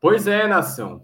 Pois é, nação.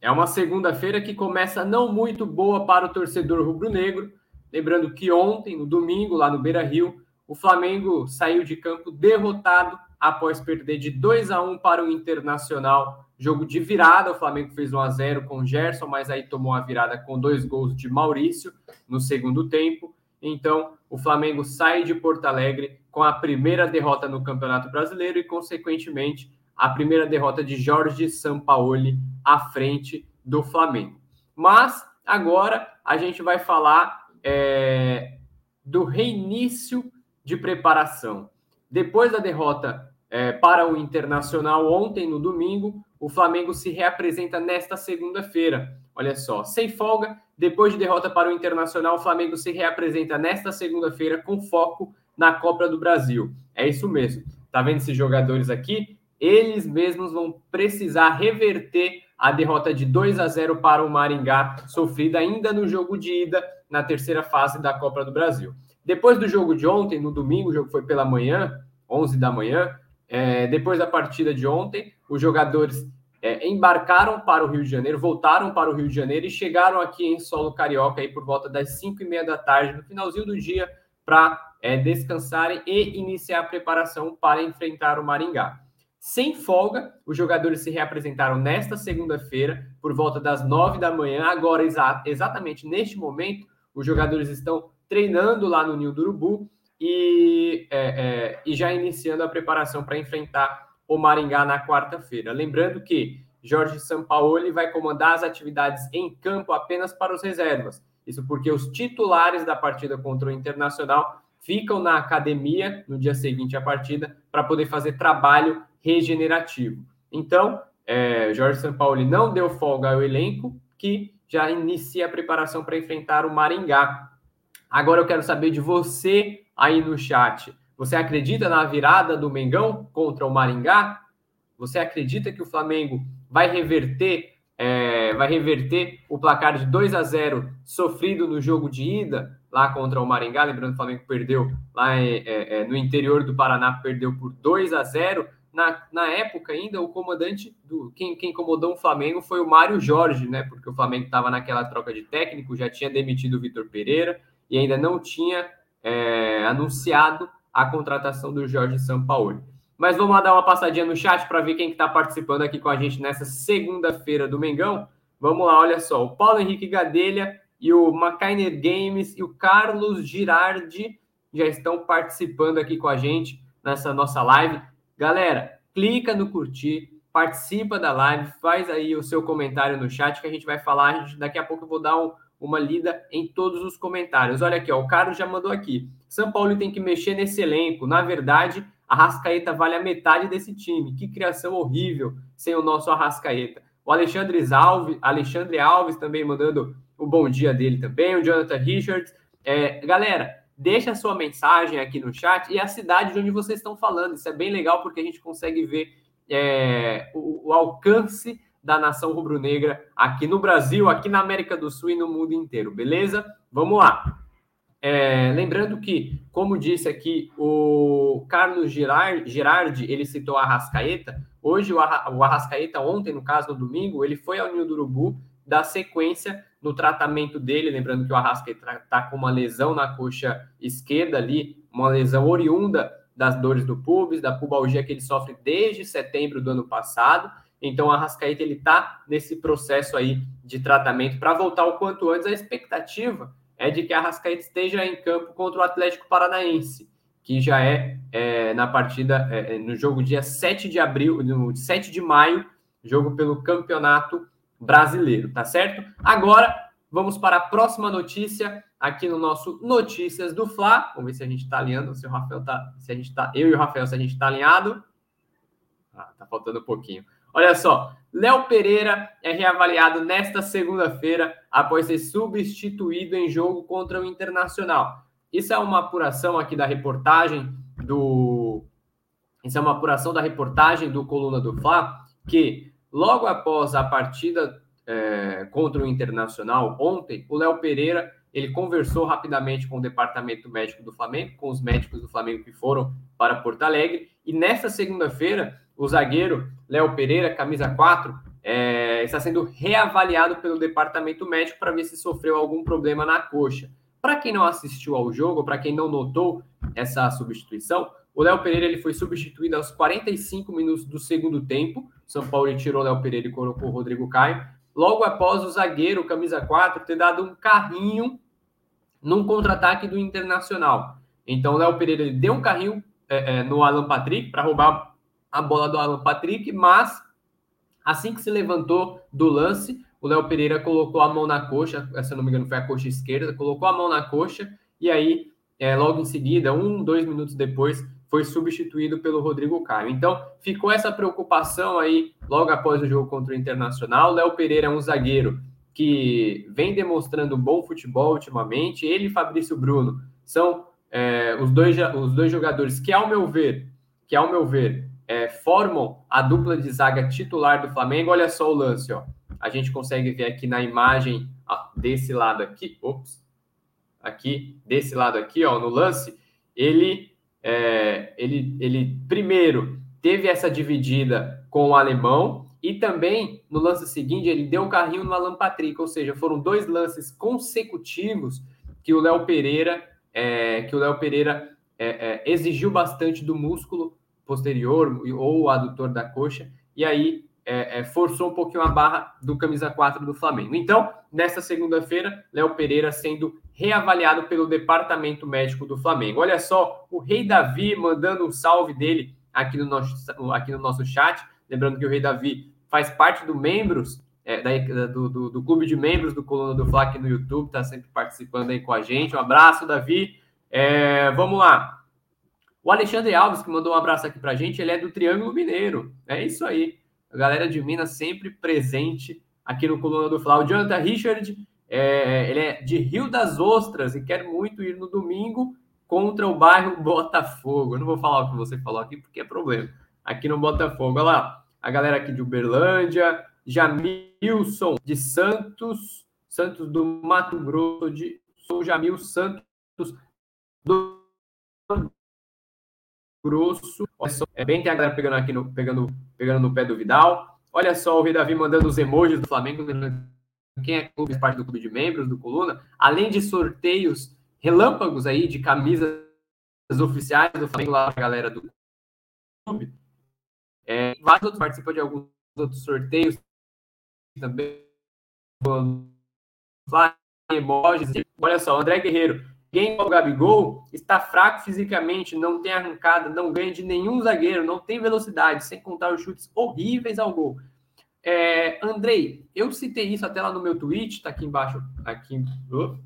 É uma segunda-feira que começa não muito boa para o torcedor rubro-negro. Lembrando que ontem, no domingo, lá no Beira Rio, o Flamengo saiu de campo derrotado após perder de 2 a 1 para o Internacional. Jogo de virada, o Flamengo fez 1 a 0 com o Gerson, mas aí tomou a virada com dois gols de Maurício no segundo tempo. Então, o Flamengo sai de Porto Alegre com a primeira derrota no Campeonato Brasileiro e, consequentemente, a primeira derrota de Jorge Sampaoli à frente do Flamengo. Mas agora a gente vai falar é, do reinício de preparação. Depois da derrota é, para o Internacional ontem, no domingo, o Flamengo se reapresenta nesta segunda-feira. Olha só, sem folga, depois de derrota para o Internacional, o Flamengo se reapresenta nesta segunda-feira com foco na Copa do Brasil. É isso mesmo. Tá vendo esses jogadores aqui? Eles mesmos vão precisar reverter a derrota de 2 a 0 para o Maringá, sofrida ainda no jogo de ida na terceira fase da Copa do Brasil. Depois do jogo de ontem, no domingo, o jogo foi pela manhã, 11 da manhã, é, depois da partida de ontem, os jogadores é, embarcaram para o Rio de Janeiro, voltaram para o Rio de Janeiro e chegaram aqui em solo carioca aí por volta das 5 e meia da tarde, no finalzinho do dia, para é, descansarem e iniciar a preparação para enfrentar o Maringá. Sem folga, os jogadores se reapresentaram nesta segunda-feira, por volta das nove da manhã. Agora, exa exatamente neste momento, os jogadores estão treinando lá no Ninho do Urubu e, é, é, e já iniciando a preparação para enfrentar o Maringá na quarta-feira. Lembrando que Jorge Sampaoli vai comandar as atividades em campo apenas para os reservas. Isso porque os titulares da partida contra o Internacional ficam na academia no dia seguinte à partida para poder fazer trabalho regenerativo. Então, é, Jorge Sampaoli não deu folga ao elenco, que já inicia a preparação para enfrentar o Maringá. Agora eu quero saber de você aí no chat. Você acredita na virada do Mengão contra o Maringá? Você acredita que o Flamengo vai reverter, é, vai reverter o placar de 2 a 0 sofrido no jogo de ida lá contra o Maringá? Lembrando que o Flamengo perdeu lá é, é, no interior do Paraná, perdeu por 2 a 0 na, na época ainda, o comandante do. Quem, quem incomodou o Flamengo foi o Mário Jorge, né? Porque o Flamengo estava naquela troca de técnico, já tinha demitido o Vitor Pereira e ainda não tinha é, anunciado a contratação do Jorge Sampaoli. Mas vamos lá dar uma passadinha no chat para ver quem está participando aqui com a gente nessa segunda-feira do Mengão. Vamos lá, olha só. O Paulo Henrique Gadelha e o Macainer Games e o Carlos Girardi já estão participando aqui com a gente nessa nossa live. Galera, clica no curtir, participa da live, faz aí o seu comentário no chat que a gente vai falar. A gente, daqui a pouco eu vou dar um, uma lida em todos os comentários. Olha aqui, ó, o Carlos já mandou aqui. São Paulo tem que mexer nesse elenco. Na verdade, a Rascaeta vale a metade desse time. Que criação horrível sem o nosso Arrascaeta. O Alexandre Alves, Alexandre Alves também mandando o bom dia dele também. O Jonathan Richards. É, galera, deixa a sua mensagem aqui no chat e a cidade de onde vocês estão falando. Isso é bem legal porque a gente consegue ver é, o, o, alcance da nação rubro-negra aqui no Brasil, aqui na América do Sul e no mundo inteiro, beleza? Vamos lá. É, lembrando que, como disse aqui o Carlos Girard, Girardi, ele citou a Arrascaeta. Hoje, o Arrascaeta, ontem, no caso, no domingo, ele foi ao Ninho do Urubu dar sequência no tratamento dele, lembrando que o Arrascaeta está com uma lesão na coxa esquerda ali, uma lesão oriunda das dores do pubis, da pubalgia que ele sofre desde setembro do ano passado. Então, o Arrascaeta ele está nesse processo aí de tratamento para voltar o quanto antes. A expectativa é de que a Arrascaeta esteja em campo contra o Atlético Paranaense, que já é, é na partida, é, é no jogo dia 7 de abril, no 7 de maio, jogo pelo Campeonato brasileiro, tá certo? Agora, vamos para a próxima notícia aqui no nosso Notícias do Fla. Vamos ver se a gente está alinhando, se o Rafael tá, se a gente tá, eu e o Rafael, se a gente está alinhado. Ah, tá faltando um pouquinho. Olha só, Léo Pereira é reavaliado nesta segunda-feira após ser substituído em jogo contra o Internacional. Isso é uma apuração aqui da reportagem do. Isso é uma apuração da reportagem do Coluna do Fla, que Logo após a partida é, contra o Internacional ontem, o Léo Pereira ele conversou rapidamente com o departamento médico do Flamengo, com os médicos do Flamengo que foram para Porto Alegre, e nesta segunda-feira o zagueiro Léo Pereira, camisa 4, é, está sendo reavaliado pelo departamento médico para ver se sofreu algum problema na coxa. Para quem não assistiu ao jogo, para quem não notou essa substituição, o Léo Pereira ele foi substituído aos 45 minutos do segundo tempo. São Paulo tirou o Léo Pereira e colocou o Rodrigo Caio. Logo após o zagueiro, camisa 4, ter dado um carrinho num contra-ataque do Internacional. Então, o Léo Pereira ele deu um carrinho é, é, no Alan Patrick para roubar a bola do Alan Patrick, mas assim que se levantou do lance, o Léo Pereira colocou a mão na coxa, se eu não me engano foi a coxa esquerda, colocou a mão na coxa e aí, é, logo em seguida, um, dois minutos depois, foi substituído pelo Rodrigo Caio. Então, ficou essa preocupação aí logo após o jogo contra o Internacional. Léo Pereira é um zagueiro que vem demonstrando bom futebol ultimamente. Ele e Fabrício Bruno são é, os, dois, os dois jogadores que, ao meu ver, que ao meu ver, é, formam a dupla de zaga titular do Flamengo. Olha só o lance, ó. A gente consegue ver aqui na imagem ó, desse lado aqui, ops, aqui desse lado aqui, ó, no lance, ele é, ele, ele primeiro teve essa dividida com o alemão e também no lance seguinte ele deu o carrinho no Alan Patrick, ou seja, foram dois lances consecutivos que o Léo Pereira é, que o Léo Pereira é, é exigiu bastante do músculo posterior ou adutor da coxa. E aí é, é, forçou um pouquinho a barra do camisa 4 do Flamengo. Então, nesta segunda-feira, Léo Pereira sendo reavaliado pelo departamento médico do Flamengo. Olha só, o Rei Davi mandando um salve dele aqui no nosso, aqui no nosso chat. Lembrando que o Rei Davi faz parte do membros é, da, do, do, do, clube de membros do Coluna do Fla aqui no YouTube, está sempre participando aí com a gente. Um abraço, Davi. É, vamos lá. O Alexandre Alves, que mandou um abraço aqui para a gente, ele é do Triângulo Mineiro. É isso aí. A galera de Minas sempre presente aqui no Coluna do Fla. O Jonathan Richard, é, ele é de Rio das Ostras e quer muito ir no domingo contra o bairro Botafogo. Eu não vou falar o que você falou aqui porque é problema. Aqui no Botafogo. Olha lá, a galera aqui de Uberlândia, Jamilson de Santos, Santos do Mato Grosso, de sou Jamil Santos do Grosso. É bem tem a galera pegando aqui no, pegando, pegando no pé do Vidal. Olha só o Davi mandando os emojis do Flamengo. Quem é clube, parte do clube de membros do Coluna. Além de sorteios relâmpagos aí de camisas oficiais do Flamengo lá pra galera do clube. É, vários outros participam de alguns outros sorteios também. Emojis. Olha só, André Guerreiro. É o Gabigol está fraco fisicamente, não tem arrancada, não ganha de nenhum zagueiro, não tem velocidade, sem contar os chutes horríveis ao gol. É, Andrei, eu citei isso até lá no meu tweet, tá aqui embaixo, aqui, oh,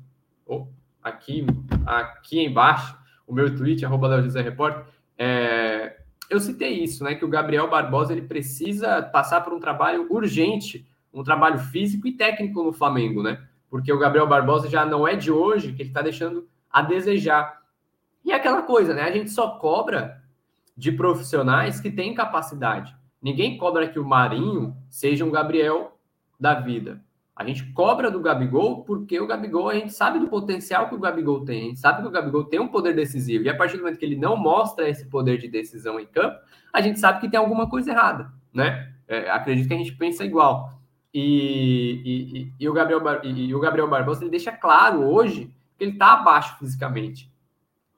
oh, aqui, aqui embaixo, o meu tweet, arroba José Repórter, é, eu citei isso, né, que o Gabriel Barbosa ele precisa passar por um trabalho urgente, um trabalho físico e técnico no Flamengo, né, porque o Gabriel Barbosa já não é de hoje, que ele está deixando a desejar. E é aquela coisa, né? A gente só cobra de profissionais que têm capacidade. Ninguém cobra que o Marinho seja um Gabriel da vida. A gente cobra do Gabigol porque o Gabigol, a gente sabe do potencial que o Gabigol tem, a gente sabe que o Gabigol tem um poder decisivo. E a partir do momento que ele não mostra esse poder de decisão em campo, a gente sabe que tem alguma coisa errada, né? É, acredito que a gente pensa igual. E, e, e, e o, Gabriel, e, o Gabriel Barbosa ele deixa claro hoje porque ele está abaixo fisicamente,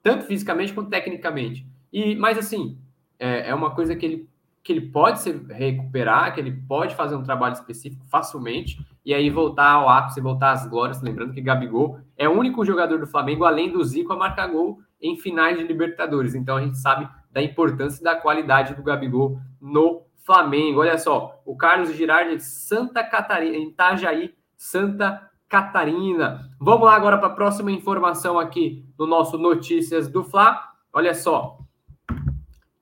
tanto fisicamente quanto tecnicamente. E, mas assim, é, é uma coisa que ele, que ele pode se recuperar, que ele pode fazer um trabalho específico facilmente e aí voltar ao ápice, voltar às glórias. Lembrando que Gabigol é o único jogador do Flamengo, além do Zico, a marcar gol em finais de Libertadores. Então a gente sabe da importância e da qualidade do Gabigol no Flamengo. Olha só, o Carlos Girardi de Santa Catarina, em Itajaí, Santa Catarina. Vamos lá agora para a próxima informação aqui no nosso Notícias do Fla. Olha só.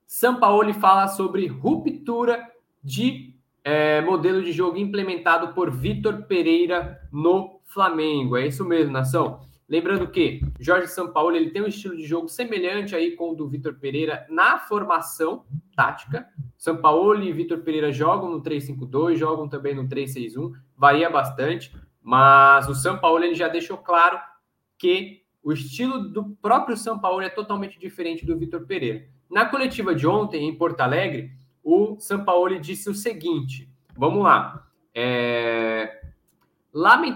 São Paulo fala sobre ruptura de é, modelo de jogo implementado por Vitor Pereira no Flamengo. É isso mesmo, nação. Lembrando que Jorge Sampaoli ele tem um estilo de jogo semelhante aí com o do Vitor Pereira na formação tática. Sampaoli e Vitor Pereira jogam no 3-5-2, jogam também no 3-6-1, varia bastante. Mas o São Paulo ele já deixou claro que o estilo do próprio São Paulo é totalmente diferente do Vitor Pereira. Na coletiva de ontem, em Porto Alegre, o Sampaoli disse o seguinte: vamos lá. É.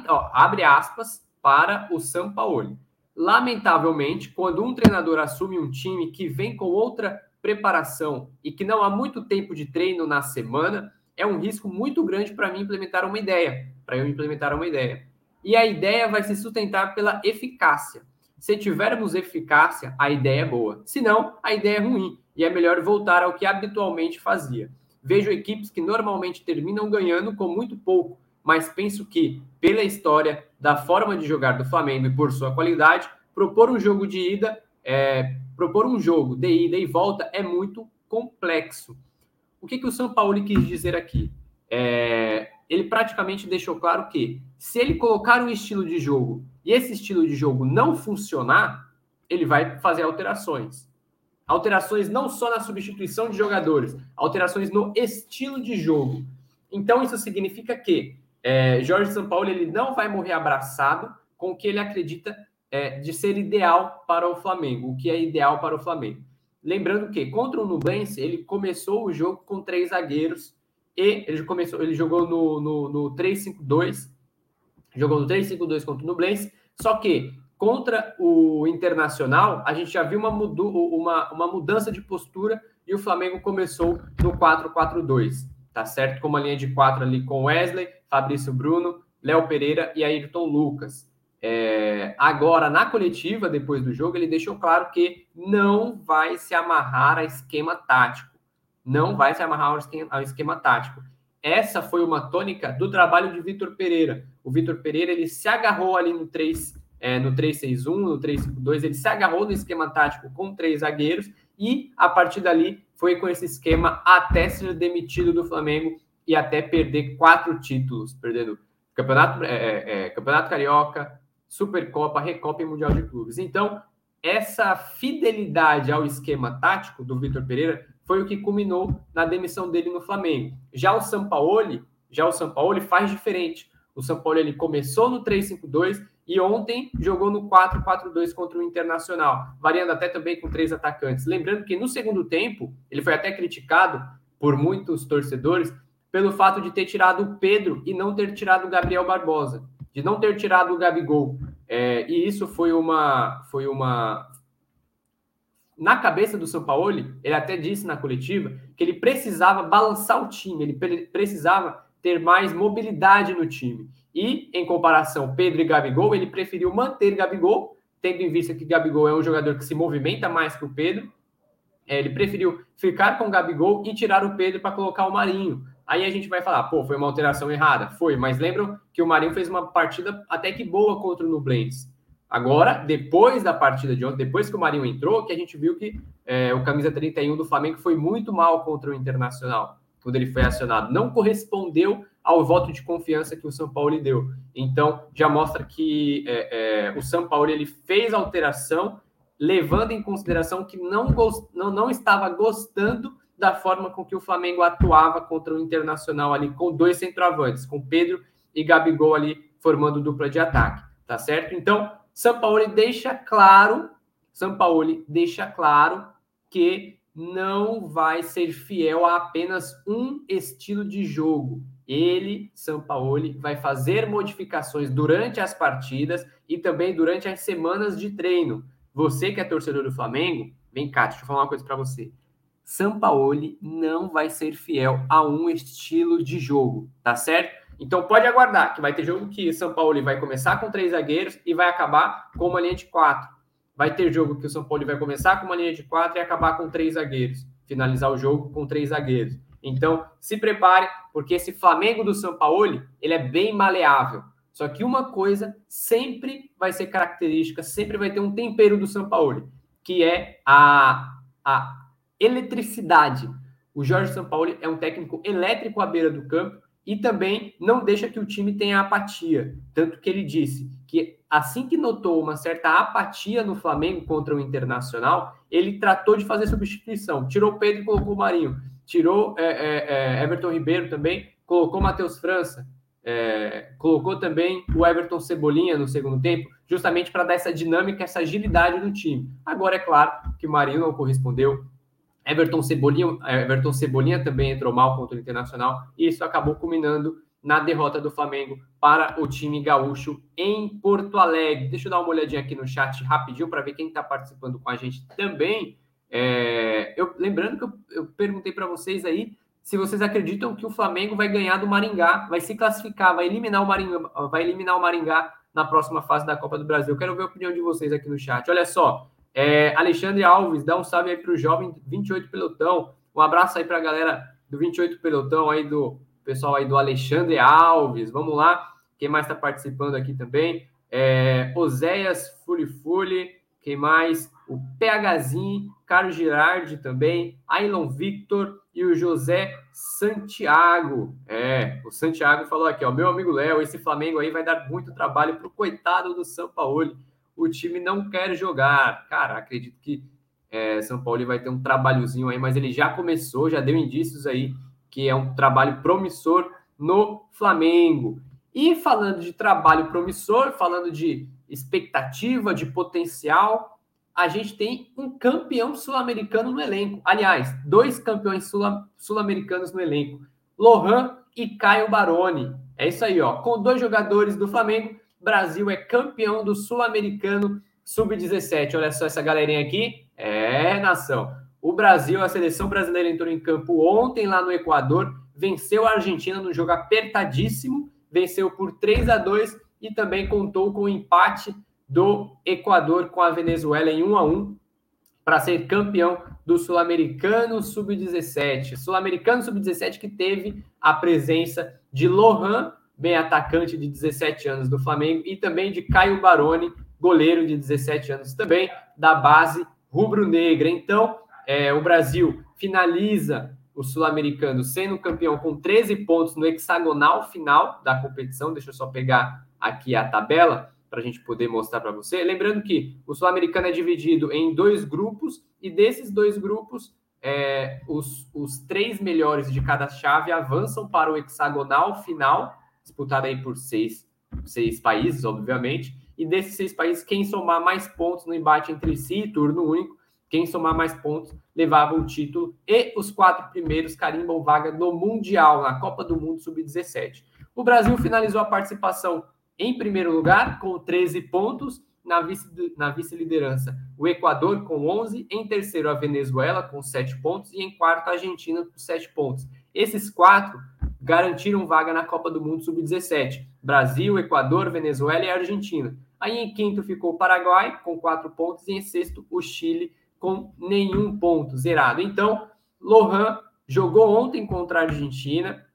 Ó, abre aspas para o Sampaoli. Lamentavelmente, quando um treinador assume um time que vem com outra preparação e que não há muito tempo de treino na semana, é um risco muito grande para mim implementar uma ideia, para eu implementar uma ideia. E a ideia vai se sustentar pela eficácia. Se tivermos eficácia, a ideia é boa. Se não, a ideia é ruim e é melhor voltar ao que habitualmente fazia. Vejo equipes que normalmente terminam ganhando com muito pouco, mas penso que, pela história, da forma de jogar do Flamengo e por sua qualidade, propor um jogo de ida, é, propor um jogo de ida e volta é muito complexo. O que, que o São Paulo quis dizer aqui? É, ele praticamente deixou claro que se ele colocar um estilo de jogo e esse estilo de jogo não funcionar, ele vai fazer alterações. Alterações não só na substituição de jogadores, alterações no estilo de jogo. Então isso significa que é, Jorge Paulo ele não vai morrer abraçado com o que ele acredita é, de ser ideal para o Flamengo, o que é ideal para o Flamengo. Lembrando que contra o Nublense, ele começou o jogo com três zagueiros e ele começou, ele jogou no, no, no 3-5-2, jogou no 3-5-2 contra o Nublense, só que contra o Internacional, a gente já viu uma, mudu, uma, uma mudança de postura e o Flamengo começou no 4-4-2, tá certo? Com uma linha de quatro ali com Wesley, Fabrício Bruno, Léo Pereira e Ayrton Lucas. É, agora, na coletiva, depois do jogo, ele deixou claro que não vai se amarrar a esquema tático. Não vai se amarrar ao esquema, ao esquema tático. Essa foi uma tônica do trabalho de Vitor Pereira. O Vitor Pereira ele se agarrou ali no 3, é, no 3-6-1, no 3-5-2, ele se agarrou no esquema tático com três zagueiros e a partir dali foi com esse esquema até ser demitido do Flamengo e até perder quatro títulos, perdendo Campeonato, é, é, é Campeonato Carioca, Supercopa, Recopa e Mundial de Clubes. Então, essa fidelidade ao esquema tático do Vitor Pereira foi o que culminou na demissão dele no Flamengo. Já o Sampaoli, já o Sampaoli faz diferente. O Sampaoli ele começou no 3-5-2 e ontem jogou no 4-4-2 contra o Internacional, variando até também com três atacantes. Lembrando que no segundo tempo, ele foi até criticado por muitos torcedores pelo fato de ter tirado o Pedro e não ter tirado o Gabriel Barbosa de não ter tirado o Gabigol. É, e isso foi uma, foi uma. Na cabeça do São Paulo, ele até disse na coletiva que ele precisava balançar o time, ele precisava ter mais mobilidade no time. E, em comparação, Pedro e Gabigol, ele preferiu manter Gabigol, tendo em vista que Gabigol é um jogador que se movimenta mais que o Pedro. É, ele preferiu ficar com o Gabigol e tirar o Pedro para colocar o Marinho. Aí a gente vai falar, pô, foi uma alteração errada. Foi, mas lembram que o Marinho fez uma partida até que boa contra o Nublense. Agora, depois da partida de ontem, depois que o Marinho entrou, que a gente viu que é, o camisa 31 do Flamengo foi muito mal contra o Internacional, quando ele foi acionado. Não correspondeu ao voto de confiança que o São Paulo lhe deu. Então, já mostra que é, é, o São Paulo ele fez alteração, levando em consideração que não, gost, não, não estava gostando da forma com que o Flamengo atuava contra o Internacional ali, com dois centroavantes, com Pedro e Gabigol ali formando dupla de ataque, tá certo? Então, São Paulo deixa claro, São Paulo deixa claro que não vai ser fiel a apenas um estilo de jogo. Ele, São Paulo, vai fazer modificações durante as partidas e também durante as semanas de treino. Você que é torcedor do Flamengo, vem cá, deixa eu falar uma coisa para você. Sampaoli não vai ser fiel a um estilo de jogo, tá certo? Então pode aguardar que vai ter jogo que São Paulo vai começar com três zagueiros e vai acabar com uma linha de quatro. Vai ter jogo que o São Paulo vai começar com uma linha de quatro e acabar com três zagueiros, finalizar o jogo com três zagueiros. Então se prepare, porque esse Flamengo do São Paulo ele é bem maleável. Só que uma coisa sempre vai ser característica, sempre vai ter um tempero do São Paulo, que é a, a eletricidade. O Jorge Sampaoli é um técnico elétrico à beira do campo e também não deixa que o time tenha apatia. Tanto que ele disse que assim que notou uma certa apatia no Flamengo contra o Internacional, ele tratou de fazer substituição. Tirou o Pedro e colocou o Marinho. Tirou é, é, é, Everton Ribeiro também, colocou Matheus França. É, colocou também o Everton Cebolinha no segundo tempo, justamente para dar essa dinâmica, essa agilidade no time. Agora, é claro que o Marinho não correspondeu, Everton Cebolinha, Everton Cebolinha também entrou mal contra o Internacional e isso acabou culminando na derrota do Flamengo para o time gaúcho em Porto Alegre. Deixa eu dar uma olhadinha aqui no chat rapidinho para ver quem está participando com a gente também. É, eu, lembrando que eu, eu perguntei para vocês aí se vocês acreditam que o Flamengo vai ganhar do Maringá, vai se classificar, vai eliminar o Maringá, vai eliminar o Maringá na próxima fase da Copa do Brasil. Eu quero ver a opinião de vocês aqui no chat. Olha só, é, Alexandre Alves, dá um salve aí para o jovem 28 Pelotão. Um abraço aí para a galera do 28 Pelotão, aí do pessoal aí do Alexandre Alves. Vamos lá, quem mais está participando aqui também? É, Oséias Fuli quem mais? O PHzinho, Carlos Girardi também, Ailon Victor e o José Santiago. É, o Santiago falou aqui, ó, meu amigo Léo, esse Flamengo aí vai dar muito trabalho pro coitado do São Paulo. O time não quer jogar. Cara, acredito que é, São Paulo vai ter um trabalhozinho aí, mas ele já começou, já deu indícios aí que é um trabalho promissor no Flamengo. E falando de trabalho promissor, falando de expectativa, de potencial, a gente tem um campeão sul-americano no elenco. Aliás, dois campeões sul-americanos no elenco. Lohan e Caio Baroni. É isso aí, ó. Com dois jogadores do Flamengo, Brasil é campeão do sul-americano sub-17. Olha só essa galerinha aqui. É, nação. O Brasil, a seleção brasileira entrou em campo ontem lá no Equador, venceu a Argentina no jogo apertadíssimo, venceu por 3 a 2 e também contou com o empate do Equador com a Venezuela em 1 a 1 para ser campeão do Sul-Americano Sub-17. Sul-Americano Sub-17 que teve a presença de Lohan, bem atacante de 17 anos do Flamengo, e também de Caio Baroni, goleiro de 17 anos também, da base rubro-negra. Então, é, o Brasil finaliza o Sul-Americano sendo campeão com 13 pontos no hexagonal final da competição. Deixa eu só pegar aqui a tabela para a gente poder mostrar para você. Lembrando que o Sul-Americano é dividido em dois grupos, e desses dois grupos, é, os, os três melhores de cada chave avançam para o hexagonal final, disputado aí por seis, seis países, obviamente. E desses seis países, quem somar mais pontos no embate entre si, turno único, quem somar mais pontos levava o título. E os quatro primeiros carimbam vaga no Mundial, na Copa do Mundo Sub-17. O Brasil finalizou a participação em primeiro lugar, com 13 pontos, na vice-liderança, vice o Equador com 11, em terceiro a Venezuela com 7 pontos e em quarto a Argentina com 7 pontos. Esses quatro garantiram vaga na Copa do Mundo Sub-17. Brasil, Equador, Venezuela e Argentina. Aí em quinto ficou o Paraguai com 4 pontos e em sexto o Chile com nenhum ponto, zerado. Então, Lohan jogou ontem contra a Argentina,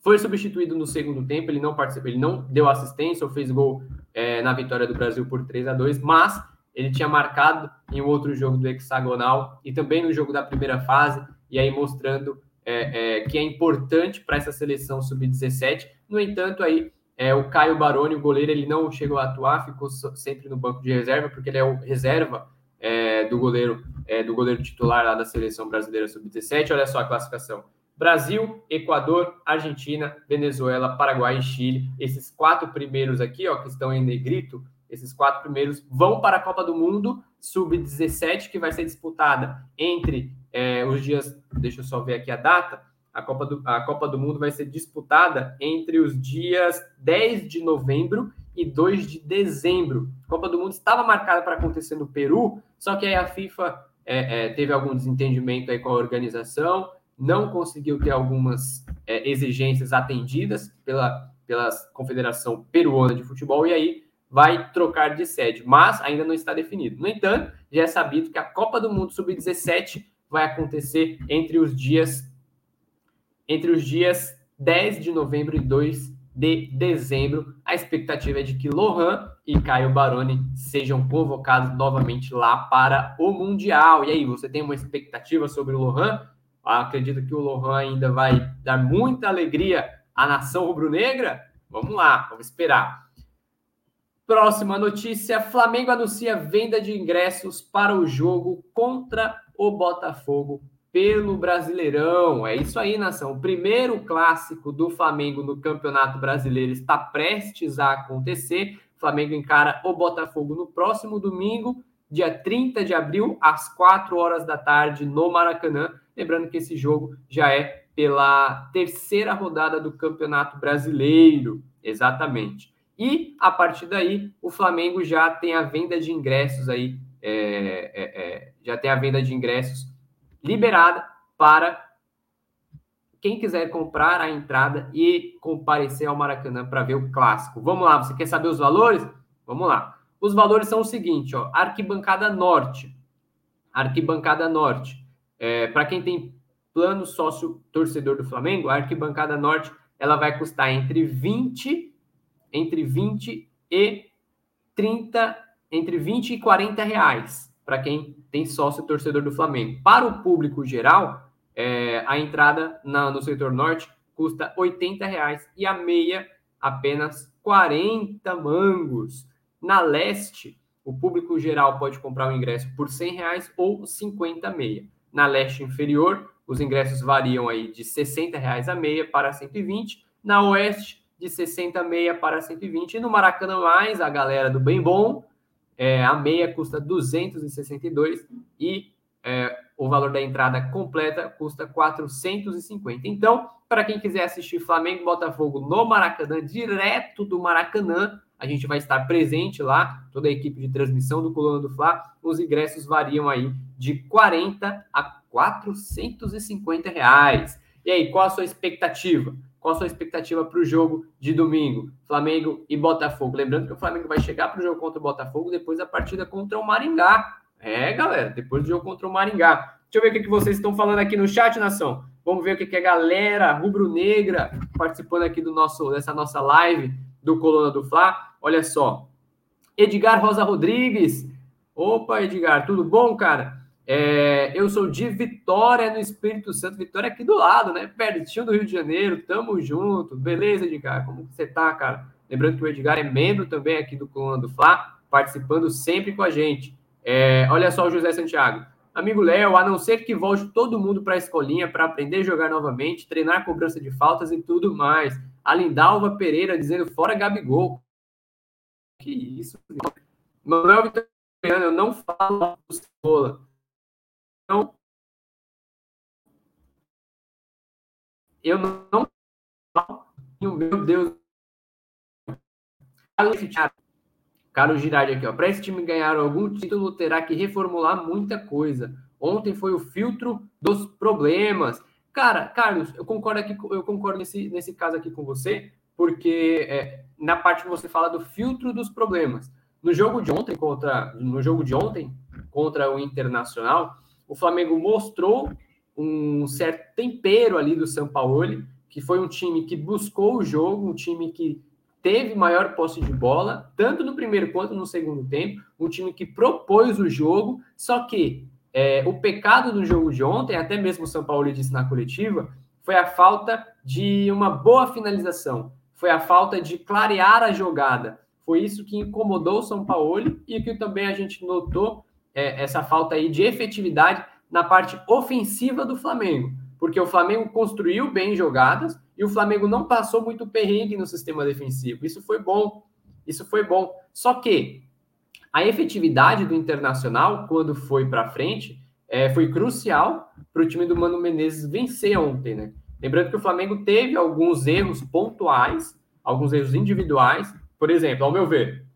foi substituído no segundo tempo, ele não participou, ele não deu assistência ou fez gol é, na vitória do Brasil por 3 a 2 mas ele tinha marcado em outro jogo do hexagonal e também no jogo da primeira fase, e aí mostrando é, é, que é importante para essa seleção sub-17. No entanto, aí é, o Caio Baroni, o goleiro, ele não chegou a atuar, ficou sempre no banco de reserva, porque ele é o reserva é, do goleiro é, do goleiro titular lá da seleção brasileira sub-17. Olha só a classificação. Brasil, Equador, Argentina, Venezuela, Paraguai e Chile. Esses quatro primeiros aqui, ó, que estão em negrito, esses quatro primeiros vão para a Copa do Mundo Sub-17, que vai ser disputada entre é, os dias. Deixa eu só ver aqui a data. A Copa, do, a Copa do Mundo vai ser disputada entre os dias 10 de novembro e 2 de dezembro. A Copa do Mundo estava marcada para acontecer no Peru, só que aí a FIFA é, é, teve algum desentendimento aí com a organização não conseguiu ter algumas é, exigências atendidas pela, pela Confederação Peruana de Futebol e aí vai trocar de sede, mas ainda não está definido. No entanto, já é sabido que a Copa do Mundo Sub-17 vai acontecer entre os dias entre os dias 10 de novembro e 2 de dezembro. A expectativa é de que Lohan e Caio Baroni sejam convocados novamente lá para o Mundial. E aí, você tem uma expectativa sobre o Lohan? Acredito que o Lohan ainda vai dar muita alegria à nação rubro-negra? Vamos lá, vamos esperar. Próxima notícia: Flamengo anuncia venda de ingressos para o jogo contra o Botafogo pelo Brasileirão. É isso aí, nação. O primeiro clássico do Flamengo no Campeonato Brasileiro está prestes a acontecer. O Flamengo encara o Botafogo no próximo domingo, dia 30 de abril, às 4 horas da tarde, no Maracanã. Lembrando que esse jogo já é pela terceira rodada do Campeonato Brasileiro, exatamente. E a partir daí, o Flamengo já tem a venda de ingressos aí, é, é, é, já tem a venda de ingressos liberada para quem quiser comprar a entrada e comparecer ao Maracanã para ver o clássico. Vamos lá, você quer saber os valores? Vamos lá. Os valores são o seguinte, ó, arquibancada norte, arquibancada norte, é, para quem tem plano sócio torcedor do Flamengo, a arquibancada norte ela vai custar entre 20 entre 20 e 30, entre 20 e 40 reais para quem tem sócio torcedor do Flamengo. Para o público geral, é, a entrada na, no setor norte custa 80 reais e a meia apenas 40 mangos. Na leste, o público geral pode comprar o ingresso por 100 reais ou 50 meia. Na leste inferior, os ingressos variam aí de 60 reais a meia para 120. Na oeste, de 60 meia para 120. E no Maracanã mais, a galera do bem bom, é, a meia custa 262 e é, o valor da entrada completa custa 450. Então, para quem quiser assistir Flamengo e Botafogo no Maracanã, direto do Maracanã, a gente vai estar presente lá, toda a equipe de transmissão do Coluna do Fla. Os ingressos variam aí de 40 a 450 reais. E aí, qual a sua expectativa? Qual a sua expectativa para o jogo de domingo? Flamengo e Botafogo. Lembrando que o Flamengo vai chegar para o jogo contra o Botafogo depois da partida contra o Maringá. É, galera, depois do jogo contra o Maringá. Deixa eu ver o que, vocês estão falando aqui no chat, nação. Vamos ver o que, a galera rubro-negra participando aqui do nosso, dessa nossa live do Coluna do Fla. Olha só. Edgar Rosa Rodrigues. Opa, Edgar, tudo bom, cara? É, eu sou de Vitória, no Espírito Santo. Vitória aqui do lado, né? Pertinho do Rio de Janeiro. Tamo junto. Beleza, Edgar? Como você tá, cara? Lembrando que o Edgar é membro também aqui do Coluna do Fla, participando sempre com a gente. É, olha só o José Santiago. Amigo Léo, a não ser que volte todo mundo para a escolinha para aprender a jogar novamente, treinar cobrança de faltas e tudo mais. A Lindalva Pereira dizendo fora Gabigol. Que isso? Manuel Vitoriano, eu não falo do Cebola. Então, eu não. Meu Deus. Carlos Girardi aqui, ó. Para esse time ganhar algum título, terá que reformular muita coisa. Ontem foi o filtro dos problemas. Cara, Carlos, eu concordo aqui, eu concordo nesse, nesse caso aqui com você, porque é, na parte que você fala do filtro dos problemas. No jogo de ontem contra, no jogo de ontem contra o Internacional, o Flamengo mostrou um certo tempero ali do São Paulo, que foi um time que buscou o jogo, um time que teve maior posse de bola, tanto no primeiro quanto no segundo tempo, um time que propôs o jogo, só que é, o pecado do jogo de ontem, até mesmo o São Paulo disse na coletiva, foi a falta de uma boa finalização, foi a falta de clarear a jogada. Foi isso que incomodou o São Paulo e que também a gente notou é, essa falta aí de efetividade na parte ofensiva do Flamengo, porque o Flamengo construiu bem jogadas e o Flamengo não passou muito perrengue no sistema defensivo. Isso foi bom. Isso foi bom. Só que a efetividade do Internacional, quando foi para frente, é, foi crucial para o time do Mano Menezes vencer ontem, né? Lembrando que o Flamengo teve alguns erros pontuais, alguns erros individuais. Por exemplo, ao meu ver,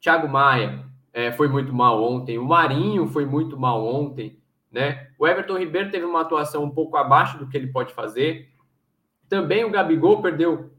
Thiago Maia, é, foi muito mal ontem, o Marinho foi muito mal ontem, né? O Everton Ribeiro teve uma atuação um pouco abaixo do que ele pode fazer. Também o Gabigol perdeu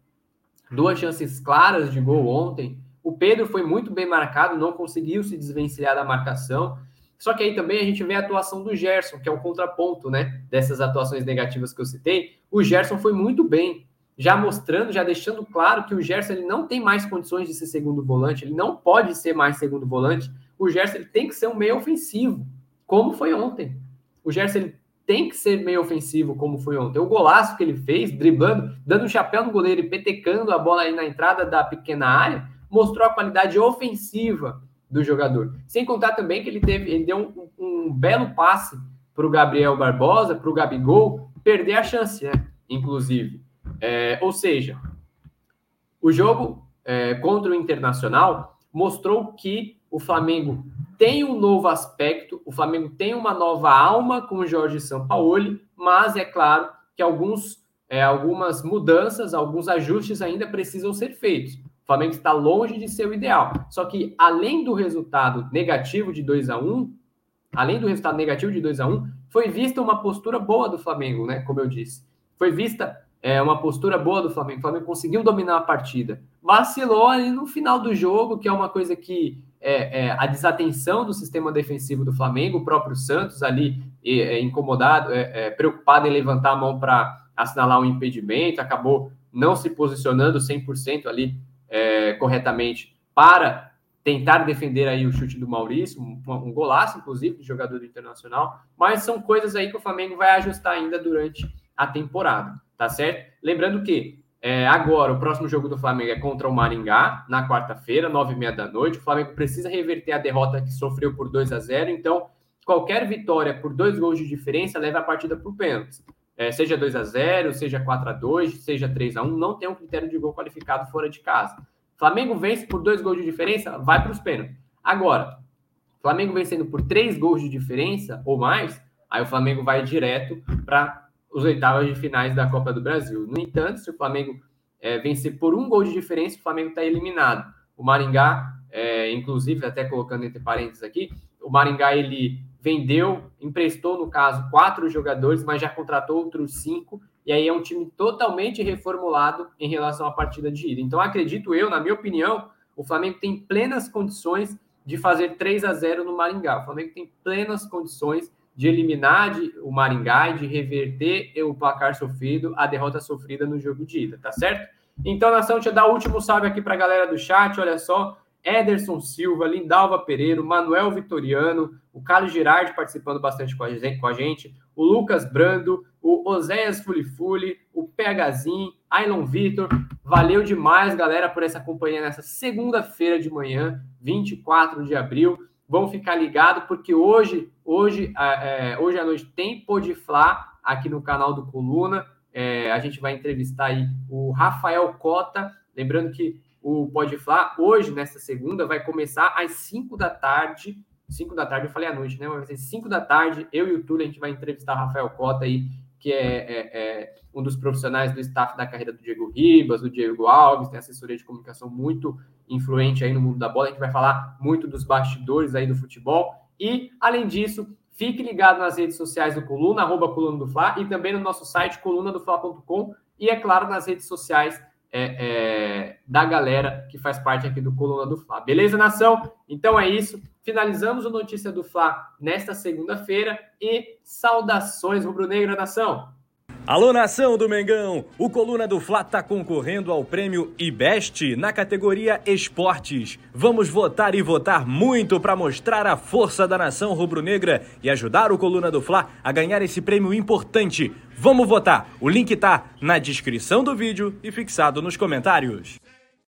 duas chances claras de gol ontem. O Pedro foi muito bem marcado, não conseguiu se desvencilhar da marcação. Só que aí também a gente vê a atuação do Gerson, que é o contraponto, né? Dessas atuações negativas que eu citei. O Gerson foi muito bem já mostrando, já deixando claro que o Gerson ele não tem mais condições de ser segundo volante, ele não pode ser mais segundo volante. O Gerson ele tem que ser um meio ofensivo, como foi ontem. O Gerson ele tem que ser meio ofensivo, como foi ontem. O golaço que ele fez, driblando, dando um chapéu no goleiro e petecando a bola aí na entrada da pequena área, mostrou a qualidade ofensiva do jogador. Sem contar também que ele teve, ele deu um, um belo passe para o Gabriel Barbosa, para o Gabigol, perder a chance, né? Inclusive. É, ou seja, o jogo é, contra o Internacional mostrou que o Flamengo tem um novo aspecto, o Flamengo tem uma nova alma com o Jorge Sampaoli, mas é claro que alguns, é, algumas mudanças, alguns ajustes ainda precisam ser feitos. O Flamengo está longe de ser o ideal. Só que, além do resultado negativo de 2 a 1 além do resultado negativo de 2 a 1 foi vista uma postura boa do Flamengo, né? Como eu disse. Foi vista é, uma postura boa do Flamengo. O Flamengo conseguiu dominar a partida. Vacilou ali no final do jogo, que é uma coisa que é, é, a desatenção do sistema defensivo do Flamengo, o próprio Santos ali é, incomodado, é, é, preocupado em levantar a mão para assinalar um impedimento, acabou não se posicionando 100% ali é, corretamente para tentar defender aí o chute do Maurício, um, um golaço, inclusive, de jogador do Internacional, mas são coisas aí que o Flamengo vai ajustar ainda durante a temporada, tá certo? Lembrando que é, agora, o próximo jogo do Flamengo é contra o Maringá, na quarta-feira, nove e meia da noite. O Flamengo precisa reverter a derrota que sofreu por 2 a 0 então qualquer vitória por dois gols de diferença leva a partida para o pênalti. É, seja 2 a 0 seja 4 a 2 seja 3 a 1 não tem um critério de gol qualificado fora de casa. Flamengo vence por dois gols de diferença, vai para os pênaltis. Agora, Flamengo vencendo por três gols de diferença ou mais, aí o Flamengo vai direto para os oitavos de finais da Copa do Brasil. No entanto, se o Flamengo é, vencer por um gol de diferença, o Flamengo está eliminado. O Maringá, é, inclusive, até colocando entre parênteses aqui, o Maringá ele vendeu, emprestou, no caso, quatro jogadores, mas já contratou outros cinco, e aí é um time totalmente reformulado em relação à partida de ida. Então, acredito eu, na minha opinião, o Flamengo tem plenas condições de fazer 3 a 0 no Maringá. O Flamengo tem plenas condições de eliminar de, o Maringá e de reverter o placar sofrido, a derrota sofrida no jogo de ida, tá certo? Então, nação, deixa eu dar o último salve aqui para a galera do chat, olha só. Ederson Silva, Lindalva Pereira, Manuel Vitoriano, o Carlos Girardi participando bastante com a gente, o Lucas Brando, o Oséias Fulifuli, o PHzinho, Ailon Vitor. Valeu demais, galera, por essa companhia nessa segunda-feira de manhã, 24 de abril. Vão ficar ligados, porque hoje, hoje, é, hoje à noite tem Podiflá aqui no canal do Coluna. É, a gente vai entrevistar aí o Rafael Cota. Lembrando que o Pode Falar, hoje, nesta segunda, vai começar às 5 da tarde. 5 da tarde, eu falei à noite, né? Vai ser 5 da tarde. Eu e o Túlio, a gente vai entrevistar o Rafael Cota aí, que é, é, é, um dos profissionais do staff da carreira do Diego Ribas, do Diego Alves, tem assessoria de comunicação muito influente aí no mundo da bola. A gente vai falar muito dos bastidores aí do futebol. E, além disso, fique ligado nas redes sociais do Coluna, arroba Coluna do Fla, e também no nosso site, colunadofla.com, e, é claro, nas redes sociais é, é, da galera que faz parte aqui do Coluna do Fla. Beleza, nação? Então é isso. Finalizamos o Notícia do Fla nesta segunda-feira e saudações rubro-negra, nação! Alô, nação do Mengão! O Coluna do Fla está concorrendo ao prêmio IBEST na categoria Esportes. Vamos votar e votar muito para mostrar a força da nação rubro-negra e ajudar o Coluna do Fla a ganhar esse prêmio importante. Vamos votar! O link tá na descrição do vídeo e fixado nos comentários.